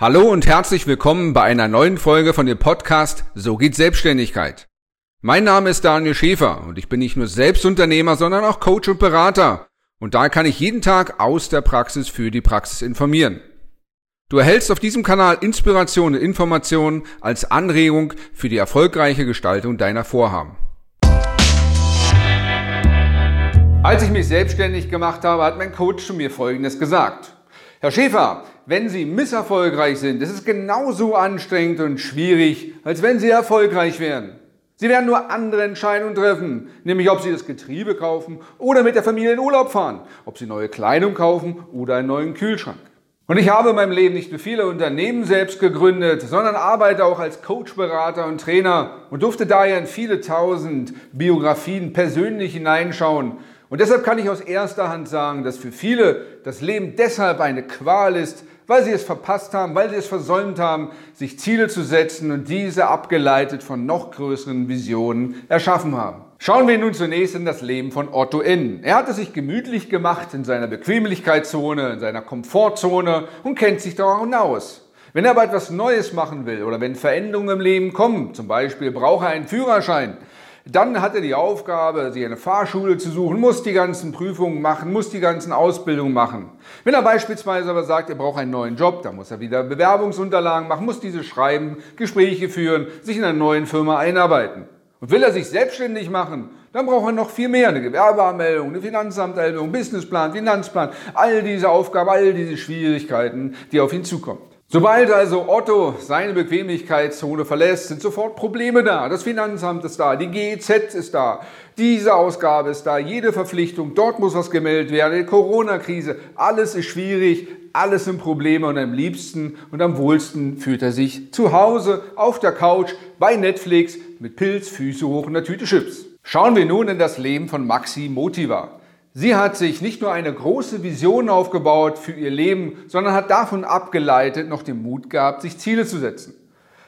Hallo und herzlich willkommen bei einer neuen Folge von dem Podcast So geht Selbstständigkeit. Mein Name ist Daniel Schäfer und ich bin nicht nur Selbstunternehmer, sondern auch Coach und Berater. Und da kann ich jeden Tag aus der Praxis für die Praxis informieren. Du erhältst auf diesem Kanal Inspiration und Informationen als Anregung für die erfolgreiche Gestaltung deiner Vorhaben. Als ich mich selbstständig gemacht habe, hat mein Coach zu mir Folgendes gesagt. Herr Schäfer, wenn Sie misserfolgreich sind, ist es genauso anstrengend und schwierig, als wenn Sie erfolgreich wären. Sie werden nur andere Entscheidungen treffen, nämlich ob Sie das Getriebe kaufen oder mit der Familie in Urlaub fahren, ob Sie neue Kleidung kaufen oder einen neuen Kühlschrank. Und ich habe in meinem Leben nicht nur viele Unternehmen selbst gegründet, sondern arbeite auch als Coach, Berater und Trainer und durfte daher in viele tausend Biografien persönlich hineinschauen und deshalb kann ich aus erster Hand sagen, dass für viele das Leben deshalb eine Qual ist, weil sie es verpasst haben, weil sie es versäumt haben, sich Ziele zu setzen und diese abgeleitet von noch größeren Visionen erschaffen haben. Schauen wir nun zunächst in das Leben von Otto N. Er hat es sich gemütlich gemacht in seiner Bequemlichkeitszone, in seiner Komfortzone und kennt sich daran aus. Wenn er aber etwas Neues machen will oder wenn Veränderungen im Leben kommen, zum Beispiel braucht er einen Führerschein, dann hat er die Aufgabe, sich eine Fahrschule zu suchen, muss die ganzen Prüfungen machen, muss die ganzen Ausbildungen machen. Wenn er beispielsweise aber sagt, er braucht einen neuen Job, dann muss er wieder Bewerbungsunterlagen machen, muss diese schreiben, Gespräche führen, sich in einer neuen Firma einarbeiten. Und will er sich selbstständig machen, dann braucht er noch viel mehr. Eine Gewerbeanmeldung, eine Finanzamtanmeldung, Businessplan, Finanzplan, all diese Aufgaben, all diese Schwierigkeiten, die auf ihn zukommen. Sobald also Otto seine Bequemlichkeitszone verlässt, sind sofort Probleme da. Das Finanzamt ist da, die GEZ ist da, diese Ausgabe ist da, jede Verpflichtung, dort muss was gemeldet werden, die Corona-Krise, alles ist schwierig, alles sind Probleme und am liebsten und am wohlsten fühlt er sich zu Hause auf der Couch bei Netflix mit Pilz, Füße hoch und einer Tüte Chips. Schauen wir nun in das Leben von Maxi Motiva. Sie hat sich nicht nur eine große Vision aufgebaut für ihr Leben, sondern hat davon abgeleitet noch den Mut gehabt, sich Ziele zu setzen.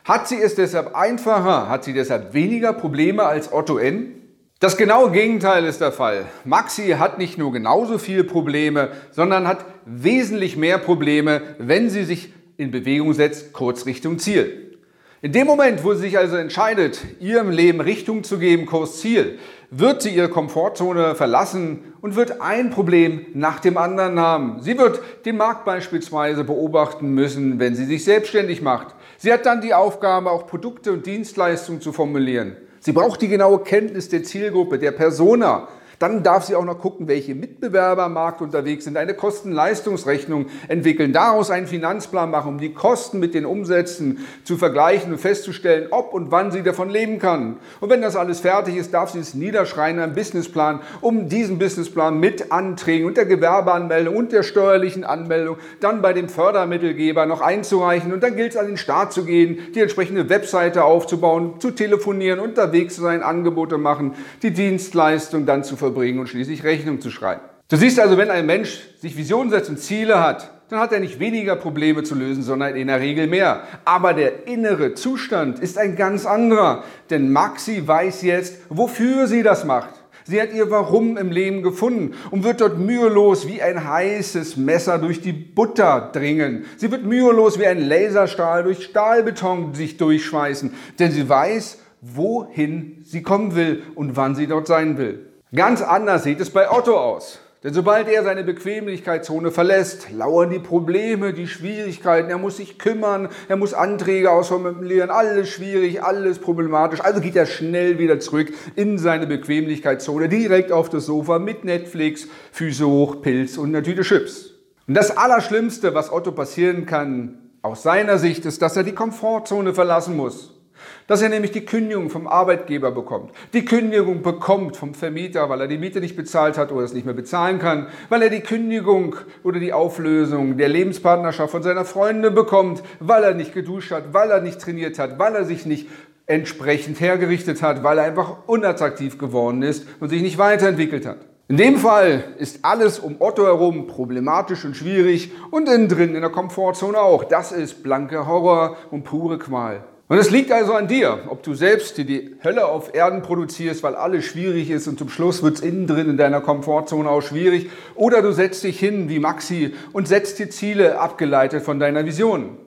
Hat sie es deshalb einfacher? Hat sie deshalb weniger Probleme als Otto N? Das genaue Gegenteil ist der Fall. Maxi hat nicht nur genauso viele Probleme, sondern hat wesentlich mehr Probleme, wenn sie sich in Bewegung setzt, kurz Richtung Ziel. In dem Moment, wo sie sich also entscheidet, ihrem Leben Richtung zu geben, Kurs Ziel, wird sie ihre Komfortzone verlassen und wird ein Problem nach dem anderen haben. Sie wird den Markt beispielsweise beobachten müssen, wenn sie sich selbstständig macht. Sie hat dann die Aufgabe, auch Produkte und Dienstleistungen zu formulieren. Sie braucht die genaue Kenntnis der Zielgruppe, der Persona. Dann darf sie auch noch gucken, welche Mitbewerber am Markt unterwegs sind, eine Kosten-Leistungsrechnung entwickeln, daraus einen Finanzplan machen, um die Kosten mit den Umsätzen zu vergleichen und festzustellen, ob und wann sie davon leben kann. Und wenn das alles fertig ist, darf sie es niederschreiben, einen Businessplan, um diesen Businessplan mit Anträgen und der Gewerbeanmeldung und der steuerlichen Anmeldung dann bei dem Fördermittelgeber noch einzureichen. Und dann gilt es an den Start zu gehen, die entsprechende Webseite aufzubauen, zu telefonieren, unterwegs zu sein, Angebote machen, die Dienstleistung dann zu verwirklichen verbringen und schließlich Rechnung zu schreiben. Du siehst also, wenn ein Mensch sich Visionen setzt und Ziele hat, dann hat er nicht weniger Probleme zu lösen, sondern in der Regel mehr. Aber der innere Zustand ist ein ganz anderer. Denn Maxi weiß jetzt, wofür sie das macht. Sie hat ihr Warum im Leben gefunden und wird dort mühelos wie ein heißes Messer durch die Butter dringen. Sie wird mühelos wie ein Laserstahl durch Stahlbeton sich durchschweißen, denn sie weiß, wohin sie kommen will und wann sie dort sein will. Ganz anders sieht es bei Otto aus. Denn sobald er seine Bequemlichkeitszone verlässt, lauern die Probleme, die Schwierigkeiten. Er muss sich kümmern, er muss Anträge ausformulieren, alles schwierig, alles problematisch. Also geht er schnell wieder zurück in seine Bequemlichkeitszone, direkt auf das Sofa mit Netflix, Füße hoch, Pilz und eine Tüte Chips. Und das Allerschlimmste, was Otto passieren kann, aus seiner Sicht, ist, dass er die Komfortzone verlassen muss. Dass er nämlich die Kündigung vom Arbeitgeber bekommt. Die Kündigung bekommt vom Vermieter, weil er die Miete nicht bezahlt hat oder es nicht mehr bezahlen kann. Weil er die Kündigung oder die Auflösung der Lebenspartnerschaft von seiner Freundin bekommt, weil er nicht geduscht hat, weil er nicht trainiert hat, weil er sich nicht entsprechend hergerichtet hat, weil er einfach unattraktiv geworden ist und sich nicht weiterentwickelt hat. In dem Fall ist alles um Otto herum problematisch und schwierig und innen drin in der Komfortzone auch. Das ist blanke Horror und pure Qual. Und es liegt also an dir, ob du selbst dir die Hölle auf Erden produzierst, weil alles schwierig ist und zum Schluss wird es innen drin in deiner Komfortzone auch schwierig, oder du setzt dich hin wie Maxi und setzt dir Ziele abgeleitet von deiner Vision.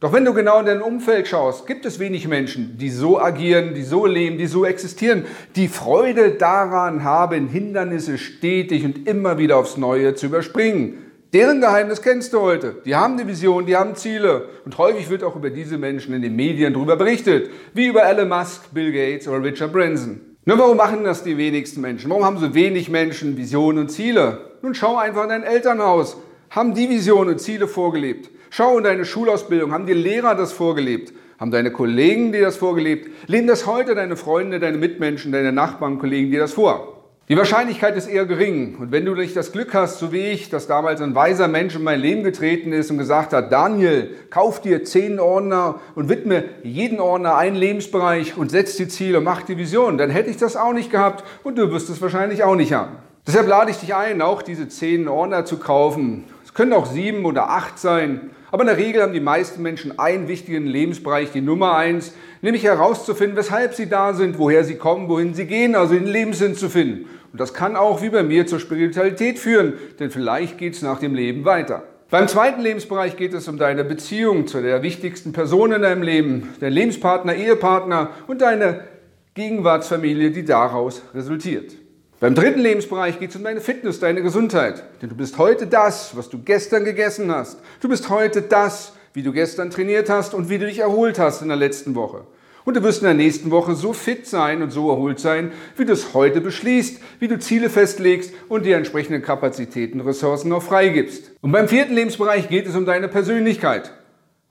Doch wenn du genau in dein Umfeld schaust, gibt es wenig Menschen, die so agieren, die so leben, die so existieren, die Freude daran haben, Hindernisse stetig und immer wieder aufs Neue zu überspringen. Deren Geheimnis kennst du heute. Die haben eine Vision, die haben Ziele. Und häufig wird auch über diese Menschen in den Medien darüber berichtet, wie über Elon Musk, Bill Gates oder Richard Branson. Nur warum machen das die wenigsten Menschen? Warum haben so wenig Menschen Visionen und Ziele? Nun schau einfach in dein Elternhaus. Haben die Visionen und Ziele vorgelebt? Schau in deine Schulausbildung. Haben die Lehrer das vorgelebt? Haben deine Kollegen dir das vorgelebt? Leben das heute deine Freunde, deine Mitmenschen, deine Nachbarn, Kollegen dir das vor? Die Wahrscheinlichkeit ist eher gering. Und wenn du nicht das Glück hast, so wie ich, dass damals ein weiser Mensch in mein Leben getreten ist und gesagt hat, Daniel, kauf dir zehn Ordner und widme jeden Ordner einen Lebensbereich und setz die Ziele, mach die Vision, dann hätte ich das auch nicht gehabt und du wirst es wahrscheinlich auch nicht haben. Deshalb lade ich dich ein, auch diese zehn Ordner zu kaufen. Es können auch sieben oder acht sein. Aber in der Regel haben die meisten Menschen einen wichtigen Lebensbereich, die Nummer eins, nämlich herauszufinden, weshalb sie da sind, woher sie kommen, wohin sie gehen, also den Lebenssinn zu finden. Und das kann auch wie bei mir zur Spiritualität führen, denn vielleicht geht es nach dem Leben weiter. Beim zweiten Lebensbereich geht es um deine Beziehung zu der wichtigsten Person in deinem Leben, dein Lebenspartner, Ehepartner und deine Gegenwartsfamilie, die daraus resultiert. Beim dritten Lebensbereich geht es um deine Fitness, deine Gesundheit. Denn du bist heute das, was du gestern gegessen hast. Du bist heute das, wie du gestern trainiert hast und wie du dich erholt hast in der letzten Woche. Und du wirst in der nächsten Woche so fit sein und so erholt sein, wie du es heute beschließt, wie du Ziele festlegst und die entsprechenden Kapazitäten, Ressourcen noch freigibst. Und beim vierten Lebensbereich geht es um deine Persönlichkeit.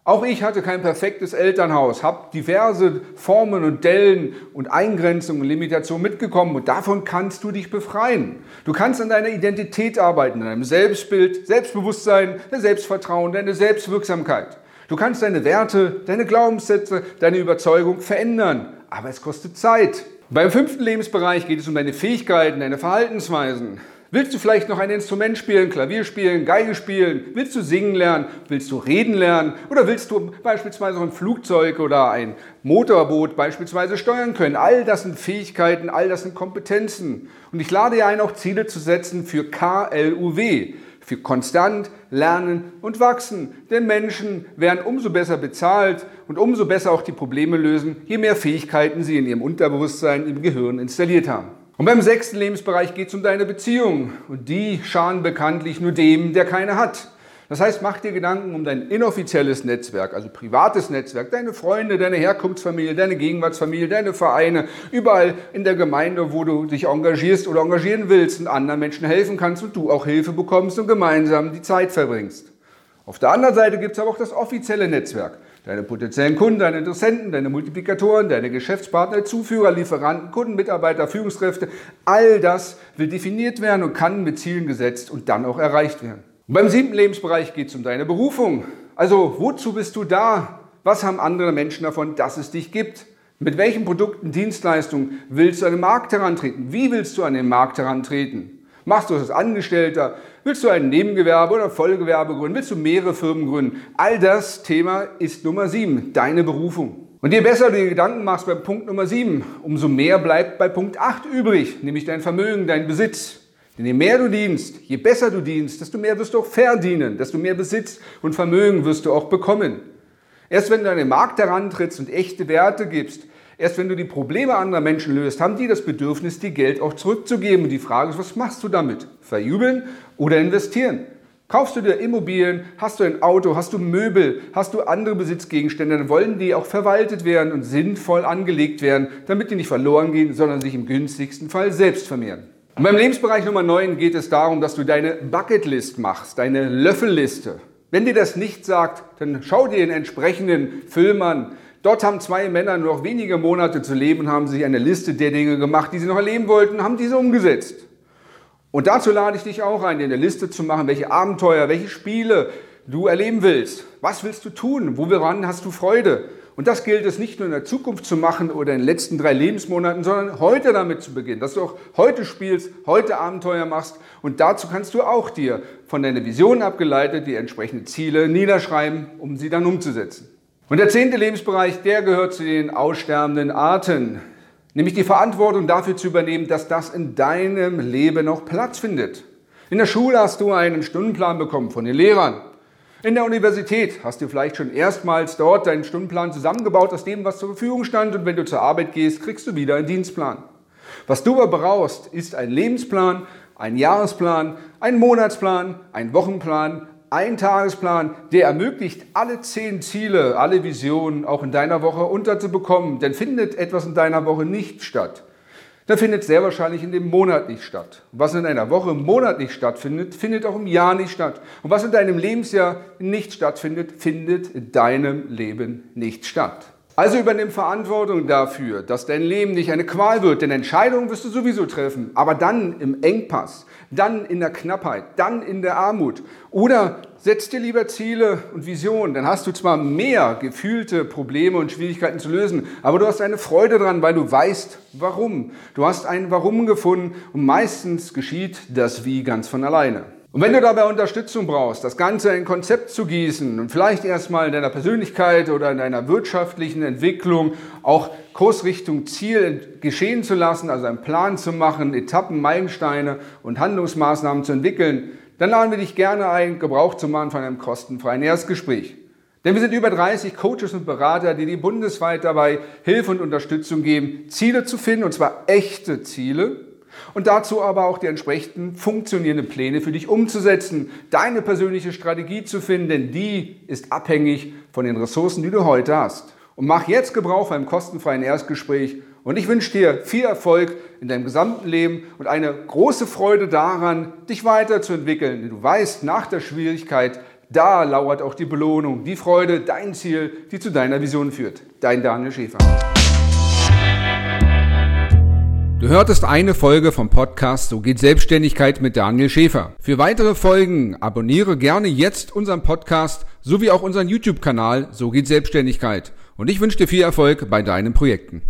Auch ich hatte kein perfektes Elternhaus, habe diverse Formen und Dellen und Eingrenzungen und Limitationen mitgekommen und davon kannst du dich befreien. Du kannst an deiner Identität arbeiten, an deinem Selbstbild, Selbstbewusstsein, dein Selbstvertrauen, deine Selbstwirksamkeit. Du kannst deine Werte, deine Glaubenssätze, deine Überzeugung verändern, aber es kostet Zeit. Beim fünften Lebensbereich geht es um deine Fähigkeiten, deine Verhaltensweisen. Willst du vielleicht noch ein Instrument spielen, Klavier spielen, Geige spielen? Willst du singen lernen? Willst du reden lernen? Oder willst du beispielsweise ein Flugzeug oder ein Motorboot beispielsweise steuern können? All das sind Fähigkeiten, all das sind Kompetenzen. Und ich lade dir ein, auch Ziele zu setzen für KLUW für konstant lernen und wachsen. Denn Menschen werden umso besser bezahlt und umso besser auch die Probleme lösen, je mehr Fähigkeiten sie in ihrem Unterbewusstsein, im Gehirn installiert haben. Und beim sechsten Lebensbereich geht es um deine Beziehung. Und die schaden bekanntlich nur dem, der keine hat. Das heißt, mach dir Gedanken um dein inoffizielles Netzwerk, also privates Netzwerk, deine Freunde, deine Herkunftsfamilie, deine Gegenwartsfamilie, deine Vereine, überall in der Gemeinde, wo du dich engagierst oder engagieren willst und anderen Menschen helfen kannst und du auch Hilfe bekommst und gemeinsam die Zeit verbringst. Auf der anderen Seite gibt es aber auch das offizielle Netzwerk. Deine potenziellen Kunden, deine Interessenten, deine Multiplikatoren, deine Geschäftspartner, Zuführer, Lieferanten, Kunden, Mitarbeiter, Führungskräfte, all das will definiert werden und kann mit Zielen gesetzt und dann auch erreicht werden. Und beim siebten Lebensbereich geht es um deine Berufung. Also wozu bist du da? Was haben andere Menschen davon, dass es dich gibt? Mit welchen Produkten, Dienstleistungen willst du an den Markt herantreten? Wie willst du an den Markt herantreten? Machst du das als Angestellter? Willst du ein Nebengewerbe oder Vollgewerbe gründen? Willst du mehrere Firmen gründen? All das Thema ist Nummer 7, deine Berufung. Und je besser du dir Gedanken machst beim Punkt Nummer 7, umso mehr bleibt bei Punkt 8 übrig, nämlich dein Vermögen, dein Besitz. Denn je mehr du dienst, je besser du dienst, desto mehr wirst du auch verdienen, desto mehr Besitz und Vermögen wirst du auch bekommen. Erst wenn du an den Markt herantrittst und echte Werte gibst, Erst wenn du die Probleme anderer Menschen löst, haben die das Bedürfnis, dir Geld auch zurückzugeben. Und die Frage ist, was machst du damit? Verjubeln oder investieren? Kaufst du dir Immobilien, hast du ein Auto, hast du Möbel, hast du andere Besitzgegenstände, dann wollen die auch verwaltet werden und sinnvoll angelegt werden, damit die nicht verloren gehen, sondern sich im günstigsten Fall selbst vermehren. Und beim Lebensbereich Nummer 9 geht es darum, dass du deine Bucketlist machst, deine Löffelliste. Wenn dir das nicht sagt, dann schau dir den entsprechenden Film an, Dort haben zwei Männer nur noch wenige Monate zu leben haben sich eine Liste der Dinge gemacht, die sie noch erleben wollten, haben diese umgesetzt. Und dazu lade ich dich auch ein, dir eine Liste zu machen, welche Abenteuer, welche Spiele du erleben willst. Was willst du tun? Woran hast du Freude? Und das gilt es nicht nur in der Zukunft zu machen oder in den letzten drei Lebensmonaten, sondern heute damit zu beginnen, dass du auch heute spielst, heute Abenteuer machst. Und dazu kannst du auch dir von deiner Vision abgeleitet die entsprechenden Ziele niederschreiben, um sie dann umzusetzen. Und der zehnte Lebensbereich, der gehört zu den aussterbenden Arten, nämlich die Verantwortung dafür zu übernehmen, dass das in deinem Leben noch Platz findet. In der Schule hast du einen Stundenplan bekommen von den Lehrern. In der Universität hast du vielleicht schon erstmals dort deinen Stundenplan zusammengebaut aus dem, was zur Verfügung stand und wenn du zur Arbeit gehst, kriegst du wieder einen Dienstplan. Was du aber brauchst, ist ein Lebensplan, ein Jahresplan, ein Monatsplan, ein Wochenplan, ein Tagesplan, der ermöglicht, alle zehn Ziele, alle Visionen auch in deiner Woche unterzubekommen. Denn findet etwas in deiner Woche nicht statt, dann findet sehr wahrscheinlich in dem Monat nicht statt. Was in einer Woche im Monat nicht stattfindet, findet auch im Jahr nicht statt. Und was in deinem Lebensjahr nicht stattfindet, findet in deinem Leben nicht statt. Also übernimm Verantwortung dafür, dass dein Leben nicht eine Qual wird, denn Entscheidungen wirst du sowieso treffen, aber dann im Engpass, dann in der Knappheit, dann in der Armut. Oder setz dir lieber Ziele und Visionen, dann hast du zwar mehr gefühlte Probleme und Schwierigkeiten zu lösen, aber du hast eine Freude dran, weil du weißt, warum. Du hast ein Warum gefunden und meistens geschieht das Wie ganz von alleine. Und wenn du dabei Unterstützung brauchst, das Ganze in ein Konzept zu gießen und vielleicht erstmal in deiner Persönlichkeit oder in deiner wirtschaftlichen Entwicklung auch Kursrichtung Ziel geschehen zu lassen, also einen Plan zu machen, Etappen, Meilensteine und Handlungsmaßnahmen zu entwickeln, dann laden wir dich gerne ein, Gebrauch zu machen von einem kostenfreien Erstgespräch. Denn wir sind über 30 Coaches und Berater, die dir bundesweit dabei Hilfe und Unterstützung geben, Ziele zu finden, und zwar echte Ziele, und dazu aber auch die entsprechenden funktionierenden Pläne für dich umzusetzen, deine persönliche Strategie zu finden, denn die ist abhängig von den Ressourcen, die du heute hast. Und mach jetzt Gebrauch von einem kostenfreien Erstgespräch und ich wünsche dir viel Erfolg in deinem gesamten Leben und eine große Freude daran, dich weiterzuentwickeln. Denn du weißt, nach der Schwierigkeit, da lauert auch die Belohnung, die Freude, dein Ziel, die zu deiner Vision führt. Dein Daniel Schäfer. Du hörtest eine Folge vom Podcast So geht Selbstständigkeit mit Daniel Schäfer. Für weitere Folgen abonniere gerne jetzt unseren Podcast sowie auch unseren YouTube-Kanal So geht Selbstständigkeit. Und ich wünsche dir viel Erfolg bei deinen Projekten.